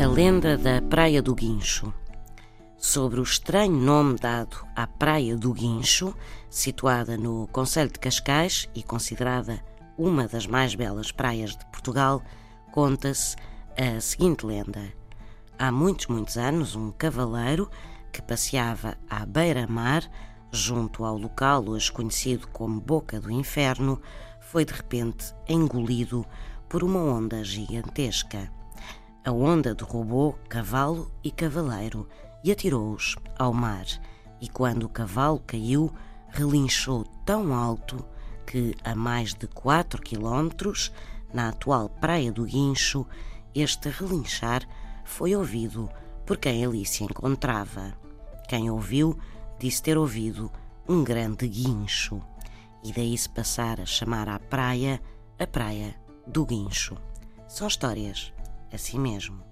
A lenda da Praia do Guincho. Sobre o estranho nome dado à Praia do Guincho, situada no Conselho de Cascais e considerada uma das mais belas praias de Portugal, conta-se a seguinte lenda. Há muitos, muitos anos, um cavaleiro que passeava à beira-mar, junto ao local hoje conhecido como Boca do Inferno, foi de repente engolido por uma onda gigantesca. A onda derrubou cavalo e cavaleiro e atirou-os ao mar. E quando o cavalo caiu, relinchou tão alto que, a mais de 4 quilómetros, na atual Praia do Guincho, este relinchar foi ouvido por quem ali se encontrava. Quem ouviu disse ter ouvido um grande guincho, e daí se passar a chamar à praia a Praia do Guincho. São histórias assim mesmo.